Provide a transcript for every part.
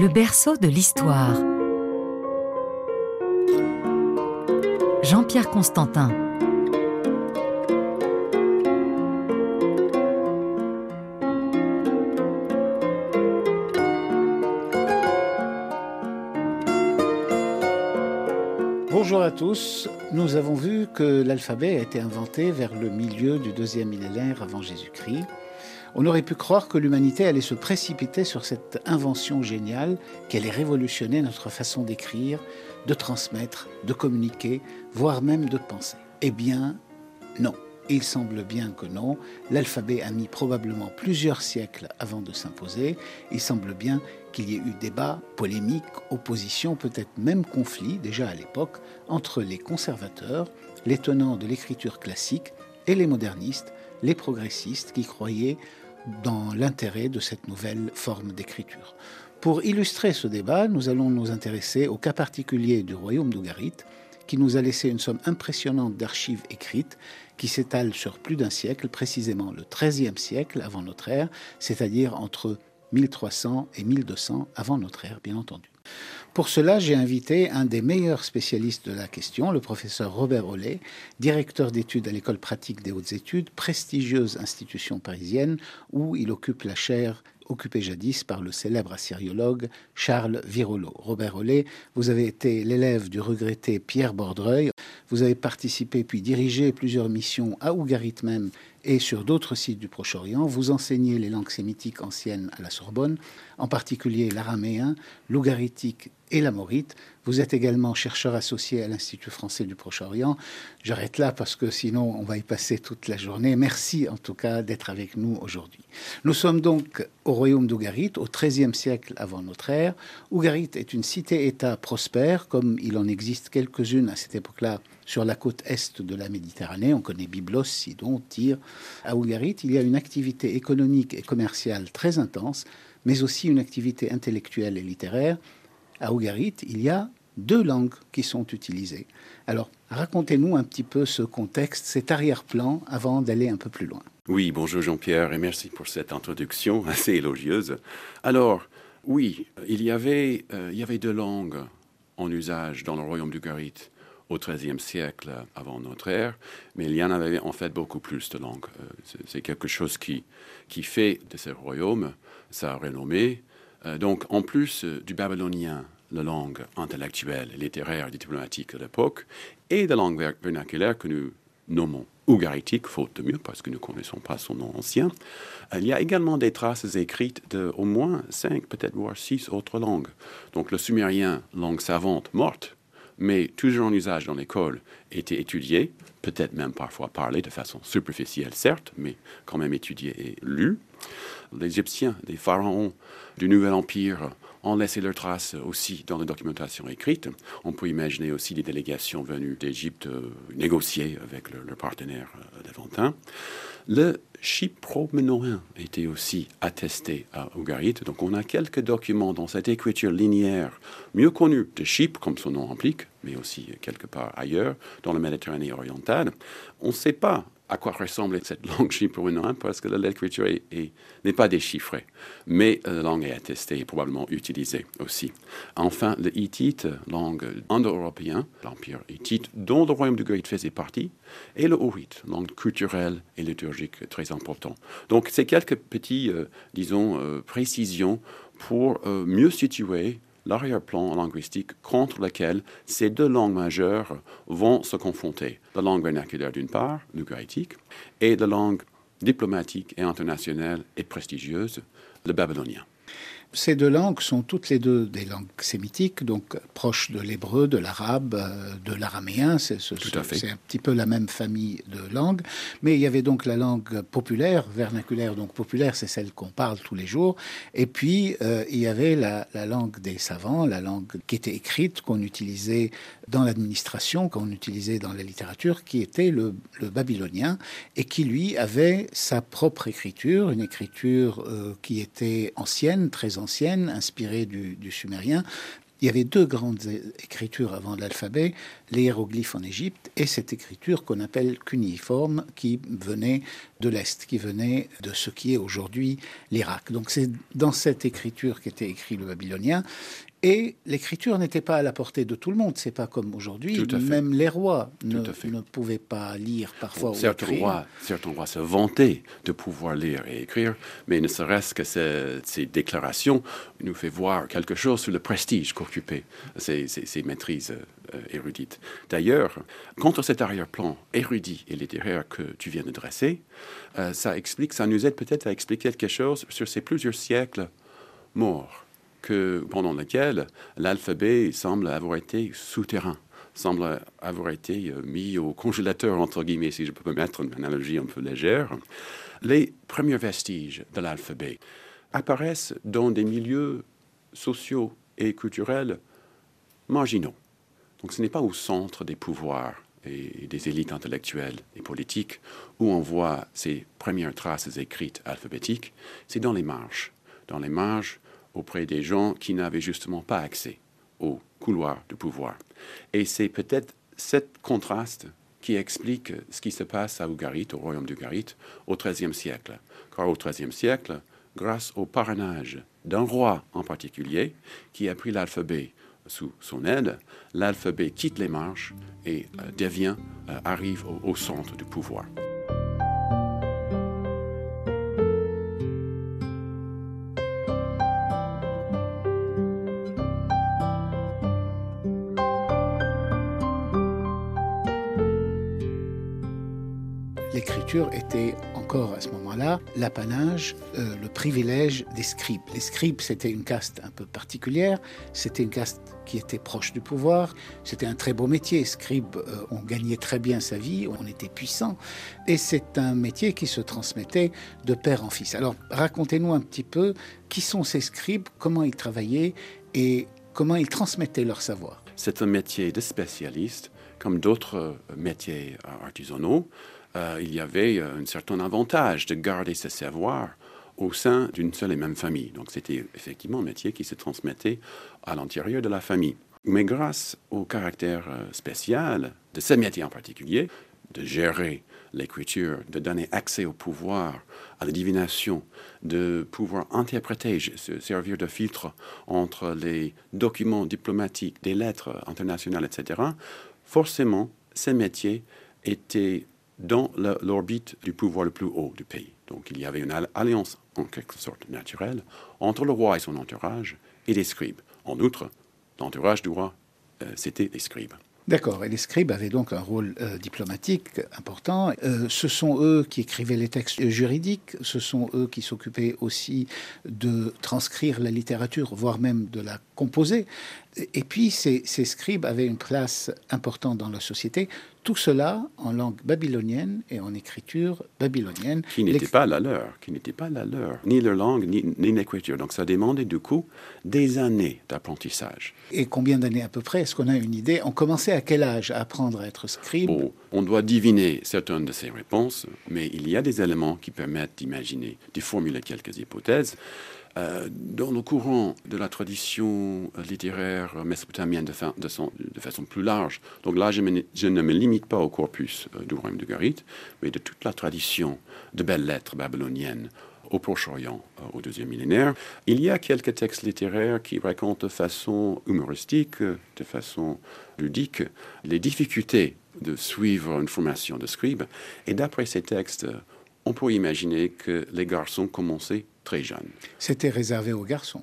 Le berceau de l'histoire. Jean-Pierre Constantin. Bonjour à tous. Nous avons vu que l'alphabet a été inventé vers le milieu du deuxième millénaire avant Jésus-Christ. On aurait pu croire que l'humanité allait se précipiter sur cette invention géniale, qu'elle allait révolutionner notre façon d'écrire, de transmettre, de communiquer, voire même de penser. Eh bien, non. Il semble bien que non. L'alphabet a mis probablement plusieurs siècles avant de s'imposer. Il semble bien qu'il y ait eu débat, polémique, opposition, peut-être même conflit, déjà à l'époque, entre les conservateurs, les tenants de l'écriture classique, et les modernistes, les progressistes qui croyaient dans l'intérêt de cette nouvelle forme d'écriture. Pour illustrer ce débat, nous allons nous intéresser au cas particulier du royaume d'Ougarit, qui nous a laissé une somme impressionnante d'archives écrites qui s'étalent sur plus d'un siècle, précisément le XIIIe siècle avant notre ère, c'est-à-dire entre 1300 et 1200 avant notre ère, bien entendu. Pour cela, j'ai invité un des meilleurs spécialistes de la question, le professeur Robert Ollet, directeur d'études à l'école pratique des hautes études, prestigieuse institution parisienne où il occupe la chaire occupée jadis par le célèbre assyriologue Charles Virolo. Robert Ollet, vous avez été l'élève du regretté Pierre Bordreuil. Vous avez participé puis dirigé plusieurs missions à Ougarit même et sur d'autres sites du Proche-Orient. Vous enseignez les langues sémitiques anciennes à la Sorbonne, en particulier l'araméen, l'ougaritique et la morite. Vous êtes également chercheur associé à l'Institut français du Proche-Orient. J'arrête là parce que sinon on va y passer toute la journée. Merci en tout cas d'être avec nous aujourd'hui. Nous sommes donc au royaume d'Ougarit, au XIIIe siècle avant notre ère. Ougarit est une cité-État prospère, comme il en existe quelques-unes à cette époque-là sur la côte est de la Méditerranée. On connaît Byblos, Sidon, Tyr. À Ougarit, il y a une activité économique et commerciale très intense, mais aussi une activité intellectuelle et littéraire à Ougarit, il y a deux langues qui sont utilisées. Alors, racontez-nous un petit peu ce contexte, cet arrière-plan, avant d'aller un peu plus loin. Oui, bonjour Jean-Pierre, et merci pour cette introduction assez élogieuse. Alors, oui, il y avait, euh, il y avait deux langues en usage dans le royaume d'Ougarit au XIIIe siècle avant notre ère, mais il y en avait en fait beaucoup plus de langues. Euh, c'est quelque chose qui, qui fait de ce royaume sa renommée, euh, donc, en plus euh, du babylonien, la langue intellectuelle, littéraire diplomatique de l'époque, et de la langue vernaculaire que nous nommons ougaritique, faute de mieux, parce que nous ne connaissons pas son nom ancien, il y a également des traces écrites de au moins cinq, peut-être voire six autres langues. Donc le sumérien, langue savante, morte, mais toujours en usage dans l'école, était étudié, peut-être même parfois parlé de façon superficielle, certes, mais quand même étudié et lu les Égyptiens, les pharaons du Nouvel Empire ont laissé leurs traces aussi dans la documentation écrite. On peut imaginer aussi des délégations venues d'Égypte euh, négocier avec leurs partenaires euh, Le chypro-minoen était aussi attesté à Ougarit. Donc on a quelques documents dans cette écriture linéaire mieux connue de Chypre, comme son nom implique, mais aussi quelque part ailleurs, dans la Méditerranée orientale. On ne sait pas à quoi ressemble cette langue chypro-minoenne parce que l'écriture n'est pas déchiffrée, mais la langue est attestée et probablement utilisée aussi. Enfin, le hittite, langue indo-européenne, l'empire hittite, dont le royaume de Goït faisait partie, et le ourite, langue culturelle et liturgique très importante. Donc, c'est quelques petits, euh, disons, euh, précisions pour euh, mieux situer l'arrière-plan linguistique contre lequel ces deux langues majeures vont se confronter. La langue vernaculaire d'une part, l'ugaïtique, et la langue diplomatique et internationale et prestigieuse, le babylonien. Ces deux langues sont toutes les deux des langues sémitiques, donc proches de l'hébreu, de l'arabe, euh, de l'araméen. C'est un petit peu la même famille de langues. Mais il y avait donc la langue populaire, vernaculaire, donc populaire, c'est celle qu'on parle tous les jours. Et puis, euh, il y avait la, langue des savants, la langue qui était écrite, qu'on utilisait dans l'administration, qu'on utilisait dans la littérature, qui était le, babylonien, et qui, lui, avait sa propre écriture, une écriture euh, qui était ancienne, très ancienne, inspirée du, sumérien, il y avait deux grandes écritures avant l'alphabet, les hiéroglyphes en Égypte et cette écriture qu'on appelle cuniforme qui venait de l'Est, qui venait de ce qui est aujourd'hui l'Irak. Donc c'est dans cette écriture qu'était écrit le babylonien et l'écriture n'était pas à la portée de tout le monde. C'est pas comme aujourd'hui. Même les rois ne, ne, pouvaient pas lire parfois. certains, rois, certains rois se vantaient de pouvoir lire et écrire, mais ne serait-ce que ces, déclarations nous fait voir quelque chose sur le prestige qu'occupaient ces, ces, maîtrises euh, érudites. D'ailleurs, contre cet arrière-plan érudit et littéraire que tu viens de dresser, euh, ça explique, ça nous aide peut-être à expliquer quelque chose sur ces plusieurs siècles morts pendant lequel l'alphabet semble avoir été souterrain, semble avoir été euh, mis au congélateur, entre guillemets, si je peux me mettre une analogie un peu légère. Les premiers vestiges de l'alphabet apparaissent dans des milieux sociaux et culturels marginaux. Donc ce n'est pas au centre des pouvoirs et des élites intellectuelles et politiques où on voit ces premières traces écrites alphabétiques, c'est dans les marges. Dans les marges auprès des gens qui n'avaient justement pas accès au couloir du pouvoir. Et c'est peut-être cet contraste qui explique ce qui se passe à Ugarit, au royaume d'Ugarit, au XIIIe siècle. Car au XIIIe siècle, grâce au parrainage d'un roi en particulier, qui a pris l'alphabet sous son aide, l'alphabet quitte les marches et euh, devient, euh, arrive au centre du pouvoir. Encore à ce moment-là l'apanage, euh, le privilège des scribes. Les scribes, c'était une caste un peu particulière, c'était une caste qui était proche du pouvoir, c'était un très beau métier. Scribe, euh, on gagnait très bien sa vie, on était puissant, et c'est un métier qui se transmettait de père en fils. Alors racontez-nous un petit peu qui sont ces scribes, comment ils travaillaient et comment ils transmettaient leur savoir. C'est un métier de spécialiste, comme d'autres euh, métiers artisanaux. Euh, il y avait euh, un certain avantage de garder ce savoir au sein d'une seule et même famille. Donc c'était effectivement un métier qui se transmettait à l'intérieur de la famille. Mais grâce au caractère euh, spécial de ce métier en particulier, de gérer l'écriture, de donner accès au pouvoir, à la divination, de pouvoir interpréter, se servir de filtre entre les documents diplomatiques, des lettres internationales, etc., forcément, ce métier était dans l'orbite du pouvoir le plus haut du pays. Donc il y avait une alliance en quelque sorte naturelle entre le roi et son entourage et les scribes. En outre, l'entourage du roi, euh, c'était les scribes. D'accord, et les scribes avaient donc un rôle euh, diplomatique important. Euh, ce sont eux qui écrivaient les textes juridiques, ce sont eux qui s'occupaient aussi de transcrire la littérature, voire même de la composer. Et puis ces, ces scribes avaient une place importante dans la société, tout cela en langue babylonienne et en écriture babylonienne. Qui n'était pas la leur, qui n'était pas la leur, ni leur langue, ni, ni l'écriture. Donc ça demandait du coup des années d'apprentissage. Et combien d'années à peu près Est-ce qu'on a une idée? On commençait à quel âge à apprendre à être scribe? On doit diviner certaines de ces réponses, mais il y a des éléments qui permettent d'imaginer, de formuler quelques hypothèses. Euh, dans le courant de la tradition littéraire mésopotamienne de, façon plus large, donc là je, ne me limite pas au corpus euh, du royaume de Garit, mais de toute la tradition de belles lettres babyloniennes au Proche-Orient euh, au deuxième millénaire. Il y a quelques textes littéraires qui racontent de façon humoristique, de façon ludique, les difficultés de suivre une formation de scribe. Et d'après ces textes, on peut imaginer que les garçons commençaient très jeunes. C'était réservé aux garçons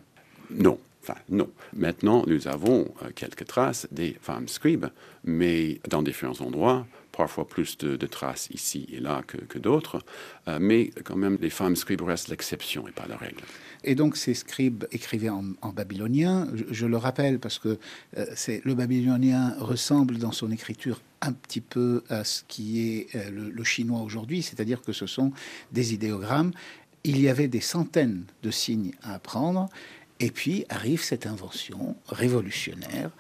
Non. Enfin, non. Maintenant, nous avons euh, quelques traces des femmes scribes, mais dans différents endroits, parfois plus de, traces ici et là que, d'autres, euh, mais quand même, les femmes scribes restent l'exception et pas la règle. Et donc, ces scribes écrivaient en, babylonien. Je, le rappelle parce que euh, c'est le babylonien ressemble dans son écriture un petit peu à ce qui est le, chinois aujourd'hui, c'est-à-dire que ce sont des idéogrammes. Il y avait des centaines de signes à apprendre, et puis arrive cette invention révolutionnaire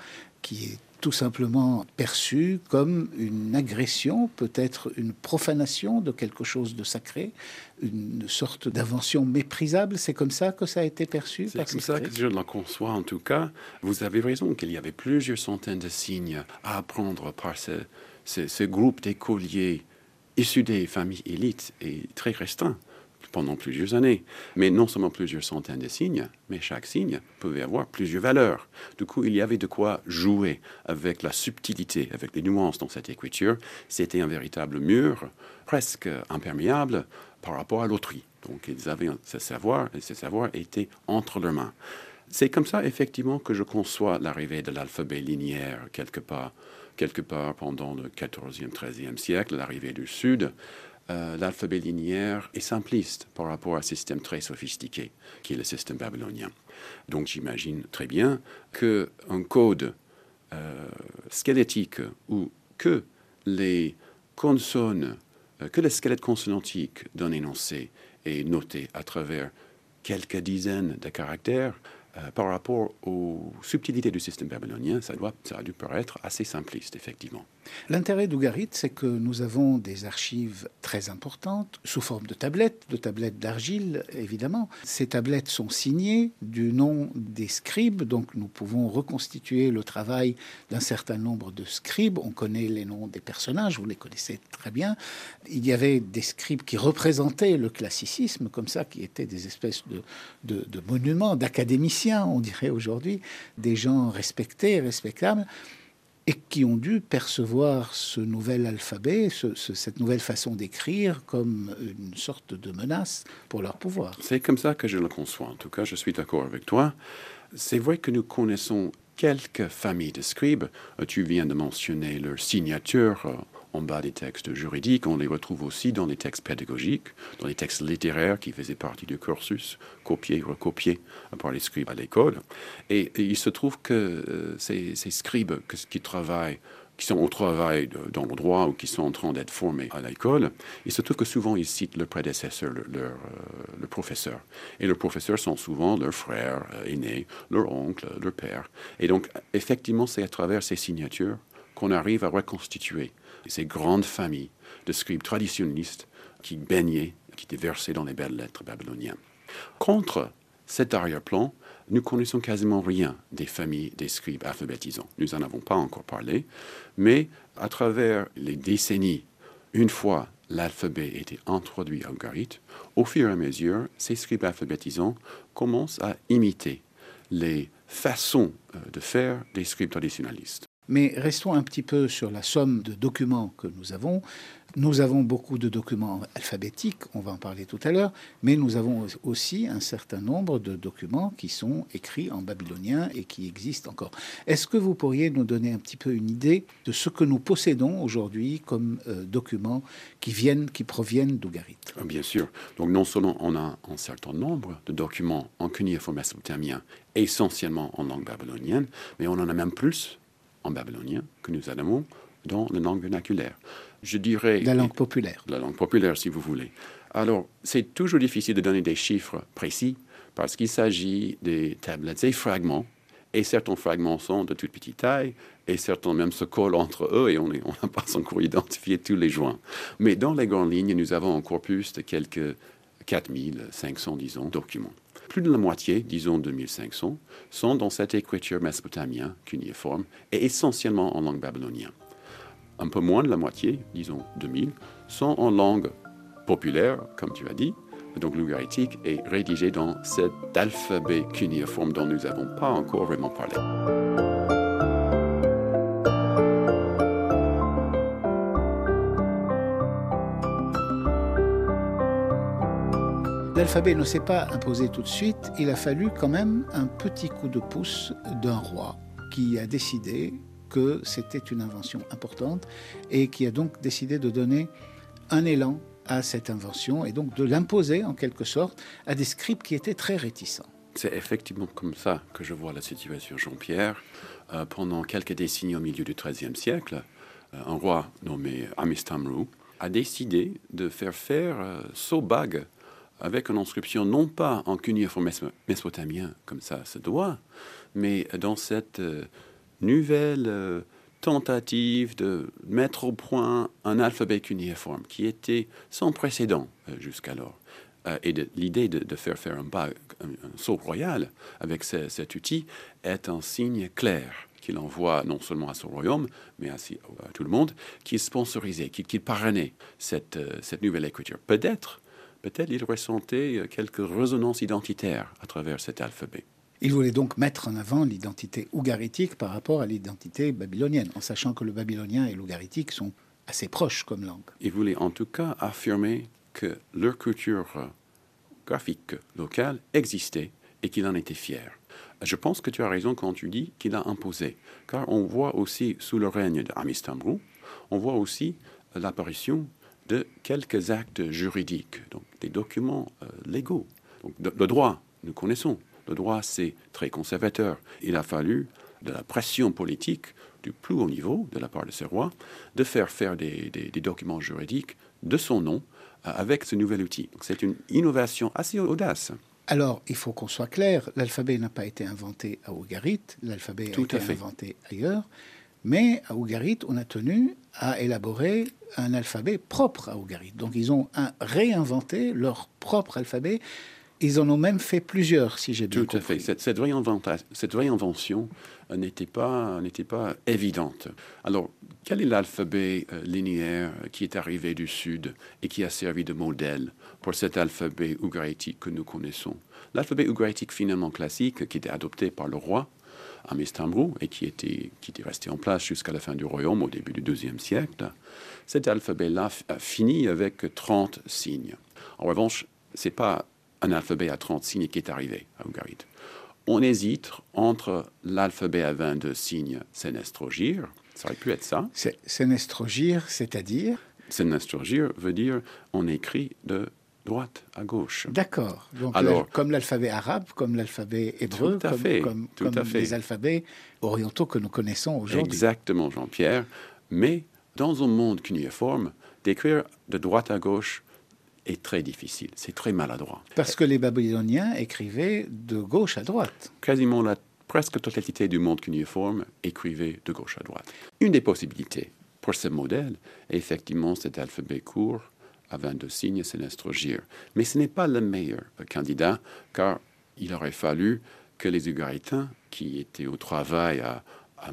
qui est tout simplement perçu comme une agression, peut-être une profanation de quelque chose de sacré, une sorte d'invention méprisable. C'est comme ça que ça a été perçu C'est comme ça que je le conçois en tout cas. Vous avez raison qu'il y avait plusieurs centaines de signes à apprendre par ce, ce, ce groupe d'écoliers issus des familles élites et très restreints pendant plusieurs années. Mais non seulement plusieurs centaines de signes, mais chaque signe pouvait avoir plusieurs valeurs. Du coup, il y avait de quoi jouer avec la subtilité, avec les nuances dans cette écriture. C'était un véritable mur, presque imperméable par rapport à l'autrui. Donc, ils avaient ce savoir, et ce savoir était entre leurs mains. C'est comme ça, effectivement, que je conçois l'arrivée de l'alphabet linéaire quelque part, quelque part pendant le 14e, 13e siècle, l'arrivée du Sud. Euh, l'alphabet linéaire est simpliste par rapport à un système très sophistiqué qui est le système babylonien. Donc j'imagine très bien qu'un code euh, squelettique ou que les consonnes, euh, que le squelette consonantique d'un énoncé est noté à travers quelques dizaines de caractères euh, par rapport aux subtilités du système babylonien, ça, doit, ça a dû paraître assez simpliste, effectivement. L'intérêt d'Ougarit, c'est que nous avons des archives très importantes, sous forme de tablettes, de tablettes d'argile, évidemment. Ces tablettes sont signées du nom des scribes, donc nous pouvons reconstituer le travail d'un certain nombre de scribes. On connaît les noms des personnages, vous les connaissez très bien. Il y avait des scribes qui représentaient le classicisme, comme ça, qui étaient des espèces de, de, de monuments, d'académiciens, on dirait aujourd'hui, des gens respectés, respectables et qui ont dû percevoir ce nouvel alphabet, ce, ce, cette nouvelle façon d'écrire comme une sorte de menace pour leur pouvoir. C'est comme ça que je le conçois. En tout cas, je suis d'accord avec toi. C'est vrai que nous connaissons quelques familles de scribes. Tu viens de mentionner leur signature en bas des textes juridiques, on les retrouve aussi dans les textes pédagogiques, dans les textes littéraires qui faisaient partie du cursus, copiés, recopiés par les scribes à l'école. Et, il se trouve que euh, ces, scribes qui travaillent qui sont au travail dans le droit ou qui sont en train d'être formés à l'école, il se trouve que souvent ils citent leur prédécesseur, leur, le professeur. Et leurs professeurs sont souvent leurs frères euh, aînés, leur oncle, leur père. Et donc, effectivement, c'est à travers ces signatures qu'on arrive à reconstituer ces grandes familles de scribes traditionnalistes qui baignaient, qui étaient versés dans les belles lettres babyloniennes. Contre cet arrière-plan, nous connaissons quasiment rien des familles des scribes alphabétisants. Nous n'en avons pas encore parlé, mais à travers les décennies, une fois l'alphabet été introduit en Ugarit, au fur et à mesure, ces scribes alphabétisants commencent à imiter les façons euh, de faire des scribes traditionnalistes. Mais restons un petit peu sur la somme de documents que nous avons. Nous avons beaucoup de documents alphabétiques, on va en parler tout à l'heure, mais nous avons aussi un certain nombre de documents qui sont écrits en babylonien et qui existent encore. Est-ce que vous pourriez nous donner un petit peu une idée de ce que nous possédons aujourd'hui comme euh, documents qui viennent, qui proviennent d'Ougarit? Bien sûr. Donc non seulement on a un certain nombre de documents en cunéiforme mésopotamien, essentiellement en langue babylonienne, mais on en a même plus en babylonien que nous avons dans la langue vernaculaire. Je dirais... La langue populaire. La langue populaire, si vous voulez. Alors, c'est toujours difficile de donner des chiffres précis parce qu'il s'agit des tablettes et fragments. Et certains fragments sont de toute petite taille et certains même se collent entre eux et on n'a pas encore identifié tous les joints. Mais dans les grandes lignes, nous avons un corpus de quelques 4500, disons, documents plus de la moitié, disons 2500, sont dans cette écriture mésopotamienne cunéiforme et essentiellement en langue babylonienne. Un peu moins de la moitié, disons 2000, sont en langue populaire, comme tu as dit, donc l'ougaritique est rédigé dans cet alphabet cunéiforme dont nous n'avons pas encore vraiment parlé. L'alphabet ne s'est pas imposé tout de suite, il a fallu quand même un petit coup de pouce d'un roi qui a décidé que c'était une invention importante et qui a donc décidé de donner un élan à cette invention et donc de l'imposer en quelque sorte à des scribes qui étaient très réticents. C'est effectivement comme ça que je vois la situation Jean-Pierre. Euh, pendant quelques décennies au milieu du XIIIe siècle, euh, un roi nommé Amistamru a décidé de faire faire euh, Sobag avec une inscription non pas en cunéiforme mésopotamien, comme ça se doit, mais dans cette euh, nouvelle euh, tentative de mettre au point un alphabet cunéiforme qui était sans précédent euh, jusqu'alors. Et l'idée de, faire faire un, saut royal avec cet outil est un signe clair qu'il envoie non seulement à son royaume, mais aussi à, tout le monde, qui sponsorisait, qui, qui parrainait cette nouvelle écriture. Peut-être, peut-être il ressentait quelques résonances identitaires à travers cet alphabet. Il voulait donc mettre en avant l'identité ougaritique par rapport à l'identité babylonienne, en sachant que le babylonien et l'ougaritique sont assez proches comme langue. Il voulait en tout cas affirmer que leur culture graphique locale existait et qu'il en était fier. Je pense que tu as raison quand tu dis qu'il a imposé, car on voit aussi sous le règne d'Amistambrou, on voit aussi l'apparition de quelques actes juridiques, donc des documents euh, légaux. Donc, le droit, nous connaissons, le droit, c'est très conservateur. Il a fallu de la pression politique du plus haut niveau de la part de ces rois de faire faire des, documents juridiques de son nom euh, avec ce nouvel outil. C'est une innovation assez audace. Alors, il faut qu'on soit clair, l'alphabet n'a pas été inventé à Ougarit, l'alphabet a été inventé ailleurs, mais à Ougarit, on a tenu à élaborer un alphabet propre à Ougarit. Donc, ils ont réinventé leur propre alphabet ils en ont même fait plusieurs, si j'ai bien Tout à fait. Cette, cette, réinvention euh, n'était pas, évidente. Alors, quel est l'alphabet euh, linéaire qui est arrivé du Sud et qui a servi de modèle pour cet alphabet ougaritique que nous connaissons? L'alphabet ougaritique finalement classique qui était adopté par le roi à Istanbul et qui était, qui était resté en place jusqu'à la fin du royaume au début du deuxième siècle, cet alphabet-là a fini avec 30 signes. En revanche, c'est pas un alphabet à 30 signes qui est arrivé à Ougarit. On hésite entre l'alphabet à 22 signes sénestrogir, ça aurait pu être ça. Sénestrogir, c'est-à-dire? Sénestrogir veut dire on écrit de droite à gauche. D'accord. Donc, Alors, comme l'alphabet arabe, comme l'alphabet hébreu, tout à fait, comme, tout à fait. les alphabets orientaux que nous connaissons aujourd'hui. Exactement, Jean-Pierre. Mais dans un monde cunéiforme, d'écrire de droite à gauche est très difficile, c'est très maladroit. Parce que les Babyloniens écrivaient de gauche à droite. Quasiment la presque totalité du monde cunéiforme écrivait de gauche à droite. Une des possibilités pour ce modèle est effectivement cet alphabet court à 22 signes sénestrogir. Mais ce n'est pas le meilleur candidat, car il aurait fallu que les Ugaritains, qui étaient au travail à,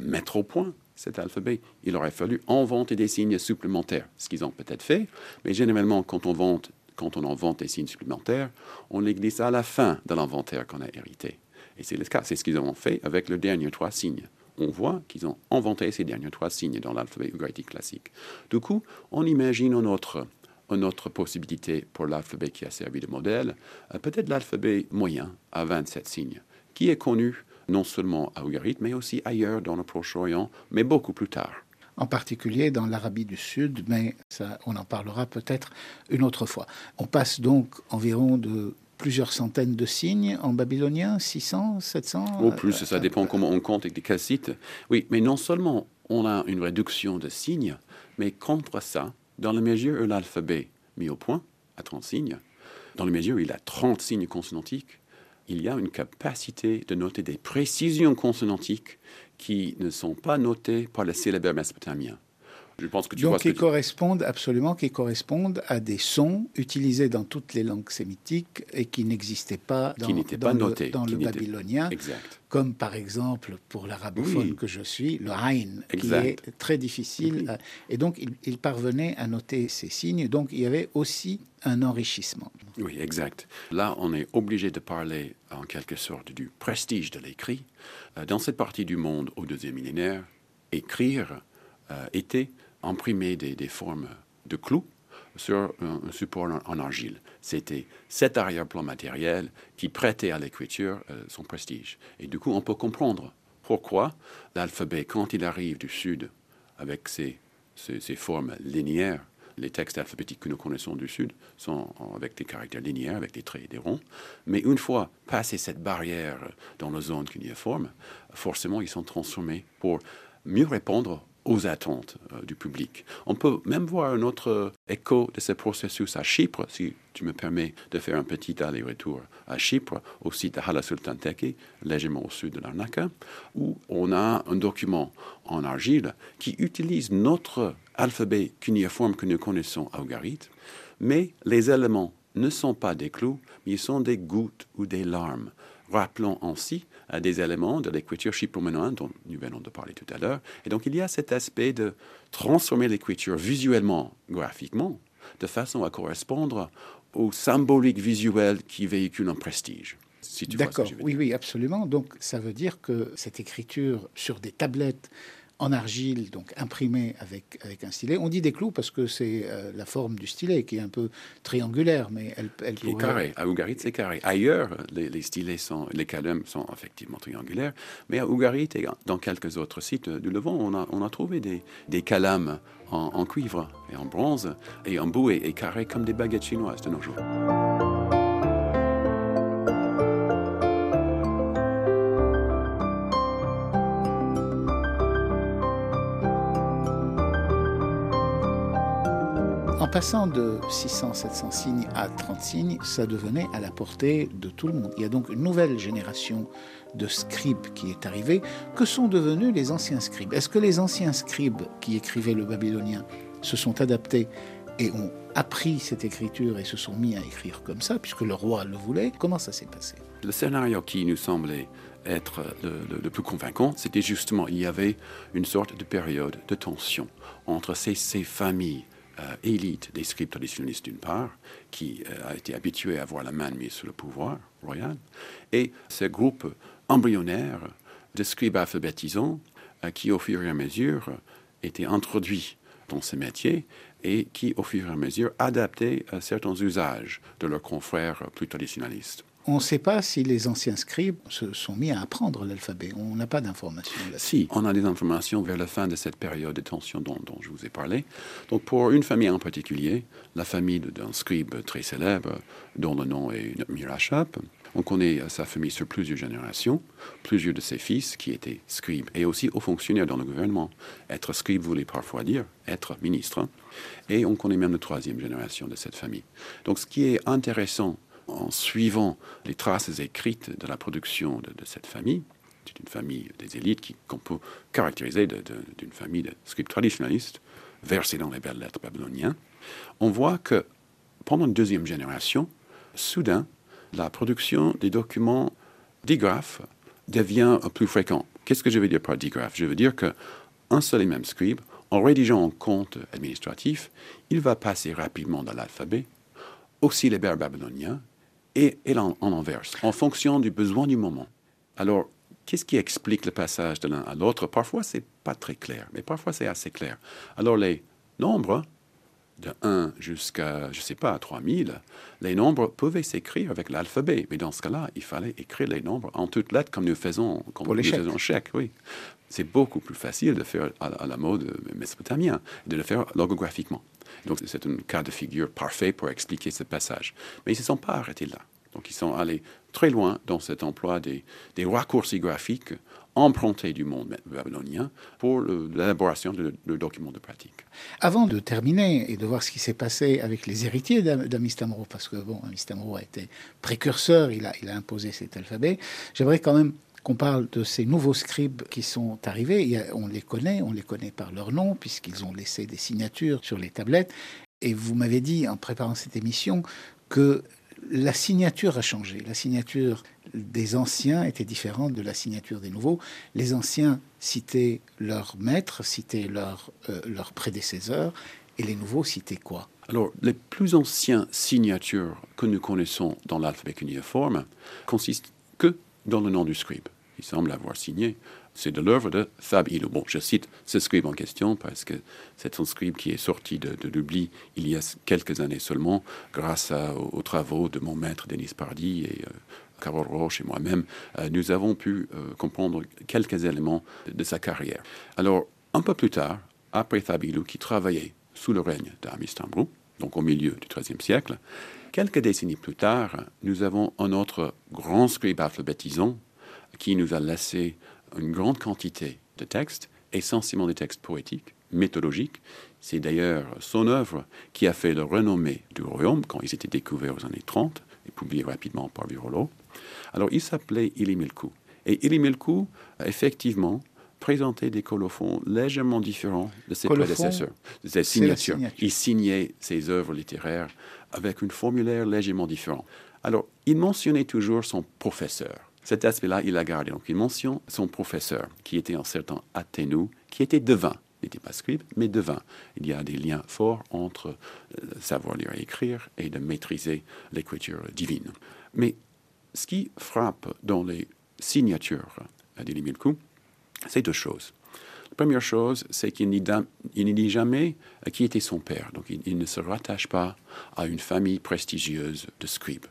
mettre au point cet alphabet, il aurait fallu inventer des signes supplémentaires, ce qu'ils ont peut-être fait, mais généralement, quand on vante quand on invente des signes supplémentaires, on les glisse à la fin de l'inventaire qu'on a hérité. Et c'est le cas, c'est ce qu'ils ont fait avec les derniers trois signes. On voit qu'ils ont inventé ces derniers trois signes dans l'alphabet ugaritique classique. Du coup, on imagine une autre, une autre possibilité pour l'alphabet qui a servi de modèle, euh, peut-être l'alphabet moyen à 27 signes, qui est connu non seulement à Ugarit, mais aussi ailleurs dans le Proche-Orient, mais beaucoup plus tard en particulier dans l'Arabie du Sud, mais ça, on en parlera peut-être une autre fois. On passe donc environ de plusieurs centaines de signes en babylonien, 600, 700 Au plus, ça dépend comment on compte et quel site. Oui, mais non seulement on a une réduction de signes, mais contre ça, dans la mesure où l'alphabet mis au point à 30 signes, dans la mesure où il a 30 signes consonantiques, il y a une capacité de noter des précisions consonantiques qui ne sont pas notés par le syllabaire mésopotamien. Je pense que tu Donc, qui correspondent absolument, qui correspondent à des sons utilisés dans toutes les langues sémitiques et qui n'existaient pas dans, pas le, dans le babylonien. Comme par exemple pour l'arabophone que je suis, le Hain, qui est très difficile. et donc, il, il, parvenait à noter ces signes. Donc, il y avait aussi un enrichissement. Oui, exact. Là, on est obligé de parler en quelque sorte du prestige de l'écrit. Euh, dans cette partie du monde au deuxième millénaire, écrire euh, était imprimer des, formes de clous sur un, support en, argile. C'était cet arrière-plan matériel qui prêtait à l'écriture euh, son prestige. Et du coup, on peut comprendre pourquoi l'alphabet, quand il arrive du Sud, avec ses, formes linéaires, les textes alphabétiques que nous connaissons du Sud sont avec des caractères linéaires, avec des traits et des ronds. Mais une fois passé cette barrière dans la zone cunéiforme, forcément, ils sont transformés pour mieux répondre aux attentes euh, du public. On peut même voir un autre écho de ce processus à Chypre, si tu me permets de faire un petit aller-retour à Chypre, au site de Hala Sultan Teke, légèrement au sud de Larnaca, où on a un document en argile qui utilise notre alphabet cunéiforme que nous connaissons à Ougarit, mais les éléments ne sont pas des clous, mais ils sont des gouttes ou des larmes, rappelant ainsi à des éléments de l'écriture chypro-minoenne dont nous venons de parler tout à l'heure. Et donc il y a cet aspect de transformer l'écriture visuellement, graphiquement, de façon à correspondre au symbolique visuel qui véhicule un prestige. Si D'accord, oui, oui, absolument. Donc ça veut dire que cette écriture sur des tablettes en argile, donc imprimé avec, avec un stylet. On dit des clous parce que c'est euh, la forme du stylet qui est un peu triangulaire, mais elle, elle pourrait... est carré. À Ougarit, c'est carré. Ailleurs, les, stylets sont, les calums sont effectivement triangulaires, mais à Ougarit et dans quelques autres sites du Levant, on a, on a trouvé des, des calames en, cuivre et en bronze et en boue et carré comme des baguettes chinoises de nos jours. Passant de 600-700 signes à 30 signes, ça devenait à la portée de tout le monde. Il y a donc une nouvelle génération de scribes qui est arrivée. Que sont devenus les anciens scribes? Est-ce que les anciens scribes qui écrivaient le babylonien se sont adaptés et ont appris cette écriture et se sont mis à écrire comme ça, puisque le roi le voulait? Comment ça s'est passé? Le scénario qui nous semblait être le, plus convaincant, c'était justement, il y avait une sorte de période de tension entre ces, familles élite des scribes traditionnalistes d'une part, qui euh, a été habitué à voir la main mise sur le pouvoir royal, et ce groupe embryonnaire de scribes alphabétisants euh, qui, au fur et à mesure, étaient introduits dans ce métier et qui, au fur et à mesure, adaptaient certains usages de leurs confrères plus traditionnalistes. On ne sait pas si les anciens scribes se sont mis à apprendre l'alphabet. On n'a pas d'informations Si, on a des informations vers la fin de cette période de tension dont, je vous ai parlé. Donc, pour une famille en particulier, la famille d'un scribe très célèbre, dont le nom est Mirachap, on connaît sa famille sur plusieurs générations, plusieurs de ses fils qui étaient scribes et aussi hauts fonctionnaires dans le gouvernement. Être scribe voulait parfois dire être ministre. Et on connaît même la troisième génération de cette famille. Donc, ce qui est intéressant en suivant les traces écrites de la production de, cette famille, c'est une famille des élites qu'on peut caractériser d'une famille de scripts traditionnalistes, versés dans les belles lettres babyloniennes, on voit que pendant une deuxième génération, soudain, la production des documents digraphes devient plus fréquente. Qu'est-ce que je veux dire par digraphe Je veux dire qu'un seul et même scribe, en rédigeant un compte administratif, il va passer rapidement dans l'alphabet, aussi les vers babyloniens, et, et en, en inverse, en fonction du besoin du moment. Alors, qu'est-ce qui explique le passage de l'un à l'autre? Parfois, c'est pas très clair, mais parfois, c'est assez clair. Alors, les nombres, de 1 jusqu'à, je ne sais pas, 3000, les nombres pouvaient s'écrire avec l'alphabet. Mais dans ce cas-là, il fallait écrire les nombres en toutes lettres comme nous faisons, comme Pour nous faisons chèque. Oui. C'est beaucoup plus facile de faire à, la mode mésopotamien, de le faire logographiquement. Donc c'est un cas de figure parfait pour expliquer ce passage. Mais ils ne se sont pas arrêtés là. Donc ils sont allés très loin dans cet emploi des, raccourcis graphiques empruntés du monde babylonien pour l'élaboration de, documents de pratique. Avant de terminer et de voir ce qui s'est passé avec les héritiers d'Amistamro, parce que bon, Amistamro a été précurseur, il a, il a imposé cet alphabet, j'aimerais quand même qu'on parle de ces nouveaux scribes qui sont arrivés. on les connaît, on les connaît par leur nom, puisqu'ils ont laissé des signatures sur les tablettes. Et vous m'avez dit, en préparant cette émission, que la signature a changé. La signature des anciens était différente de la signature des nouveaux. Les anciens citaient leur maître, citaient leur, euh, leur prédécesseur, et les nouveaux citaient quoi? Alors, les plus anciennes signatures que nous connaissons dans l'alphabet cunéiforme consistent dans le nom du scribe. Il semble avoir signé. C'est de l'œuvre de Thab Bon, je cite ce scribe en question parce que c'est un scribe qui est sorti de, l'oubli il y a quelques années seulement, grâce aux, travaux de mon maître Denis Pardy et euh, Carole Roche et moi-même. Euh, nous avons pu euh, comprendre quelques éléments de, sa carrière. Alors, un peu plus tard, après Thab qui travaillait sous le règne d'Amistambrou, donc au milieu du XIIIe siècle, Quelques décennies plus tard, nous avons un autre grand scribe alphabétisant qui nous a laissé une grande quantité de textes essentiellement des textes poétiques, méthodologiques. C'est d'ailleurs son œuvre qui a fait le renommée du royaume quand ils étaient découverts aux années 30 et publiés rapidement par Virolo. Alors il s'appelait Ilimilku. Et Ilimilku, effectivement, présentait des colophons légèrement différents de ses prédécesseurs, de ses signatures. Il signait ses œuvres littéraires avec un formulaire légèrement différent. Alors, il mentionnait toujours son professeur. Cet aspect-là, il a gardé. Donc, il mentionne son professeur, qui était un certain Athénou, qui était devin. Il n'était pas scribe, mais devin. Il y a des liens forts entre euh, savoir lire et écrire et de maîtriser l'écriture divine. Mais ce qui frappe dans les signatures d'Elimilkou, c'est deux choses. Première chose, c'est qu'il ne dit jamais qui était son père. Donc, il, ne se rattache pas à une famille prestigieuse de scribes.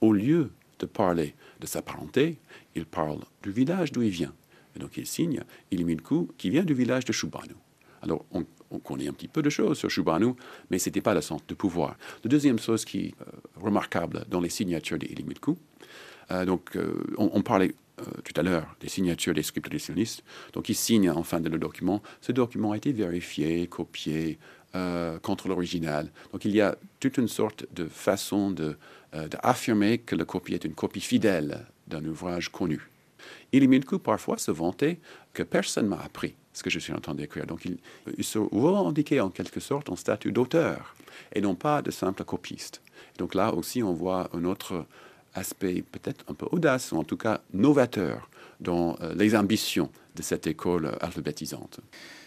Au lieu de parler de sa parenté, il parle du village d'où il vient. Et donc, il signe Ilimilku, qui vient du village de Shubanu. Alors, on, connaît un petit peu de choses sur Shubanu, mais ce n'était pas le centre de pouvoir. La deuxième chose qui est euh, remarquable dans les signatures d'Ilimilku, euh, donc, euh, on, parlait tout à l'heure des signatures des scripts traditionnistes. Donc, ils signent en fin de le document. Ce document a été vérifié, copié euh, contre l'original. Donc, il y a toute une sorte de façon d'affirmer que la copie est une copie fidèle d'un ouvrage connu. coup parfois, se vantait que personne m'a appris ce que je suis en train d'écrire. Donc, il, il, se revendiquait en quelque sorte en statut d'auteur et non pas de simple copiste. Donc là aussi, on voit un autre aspect peut-être un peu audace, ou en tout cas novateur, dans euh, les ambitions de cette école alphabétisante.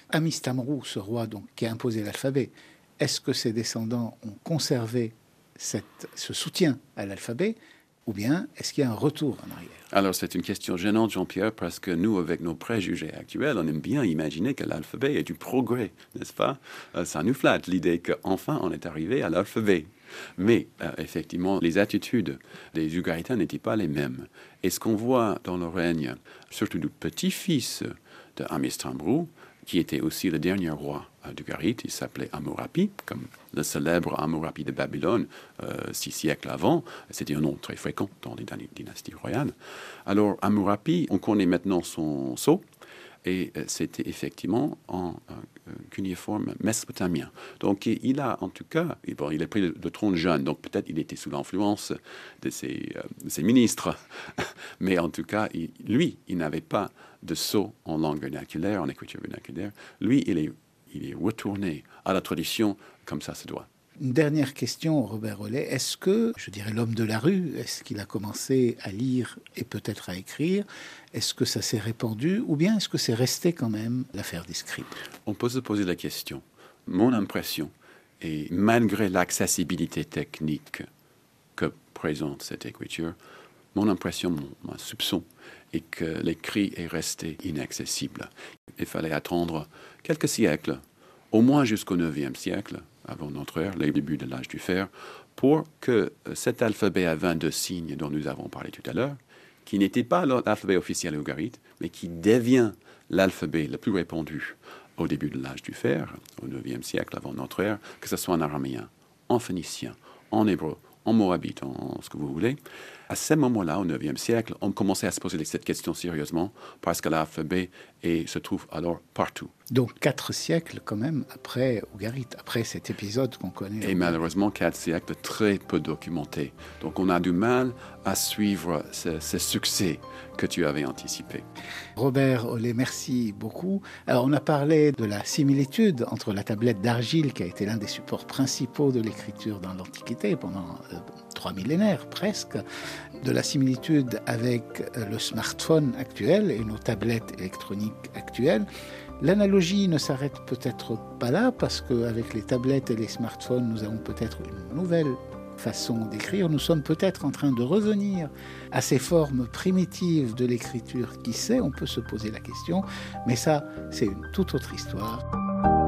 Amistamrou, ce roi donc, qui a imposé l'alphabet, est-ce que ses descendants ont conservé cette, ce soutien à l'alphabet ou bien est-ce qu'il y a un retour en arrière? Alors c'est une question gênante, Jean-Pierre, parce que nous, avec nos préjugés actuels, on aime bien imaginer que l'alphabet est du progrès, n'est-ce pas? Euh, Ça nous flatte l'idée qu'enfin on est arrivé à l'alphabet. Mais euh, effectivement, les attitudes des Ugaritains n'étaient pas les mêmes. Et ce qu'on voit dans le règne, surtout du petit-fils de Amistambrou, qui était aussi le dernier roi euh, du Garit, il s'appelait Amurapi, comme le célèbre Amurapi de Babylone, euh, six siècles avant. C'était un nom très fréquent dans les dynasties royales. Alors, Amurapi, on connaît maintenant son sceau, et euh, c'était effectivement en cuniforme mésopotamien. Donc il a en tout cas, bon, il a pris le, trône jeune, donc peut-être il était sous l'influence de, ses, ministres, mais en tout cas, lui, il n'avait pas de sceau en langue vernaculaire, en écriture vernaculaire. Lui, il est, il est retourné à la tradition comme ça se doit. Une dernière question, Robert Rollet. Est-ce que, je dirais, l'homme de la rue, est-ce qu'il a commencé à lire et peut-être à écrire Est-ce que ça s'est répandu ou bien est-ce que c'est resté quand même l'affaire des scribes? On peut se poser la question. Mon impression, et malgré l'accessibilité technique que présente cette écriture, mon impression, mon soupçon, et que l'écrit est resté inaccessible. Il fallait attendre quelques siècles, au moins jusqu'au IXe siècle, avant notre ère, les débuts de l'âge du fer, pour que cet alphabet à 22 signes dont nous avons parlé tout à l'heure, qui n'était pas l'alphabet officiel ugarite, mais qui devient l'alphabet le plus répandu au début de l'âge du fer, au IXe siècle avant notre ère, que ce soit en araméen, en phénicien, en hébreu, en moabite, en ce que vous voulez, à ce moment-là, au IXe siècle, on commençait à se poser cette question sérieusement parce que l'alphabet se trouve alors partout. Donc quatre siècles quand même après Ougarit, après cet épisode qu'on connaît. Et malheureusement quatre siècles très peu documentés. Donc on a du mal à suivre ce, succès que tu avais anticipé. Robert Olé, merci beaucoup. Alors on a parlé de la similitude entre la tablette d'argile qui a été l'un des supports principaux de l'écriture dans l'Antiquité pendant euh, trois millénaires presque, de la similitude avec euh, le smartphone actuel et nos tablettes électroniques actuelles. L'analogie ne s'arrête peut-être pas là parce qu'avec les tablettes et les smartphones, nous avons peut-être une nouvelle façon d'écrire. Nous sommes peut-être en train de revenir à ces formes primitives de l'écriture. Qui sait, on peut se poser la question, mais ça, c'est une toute autre histoire.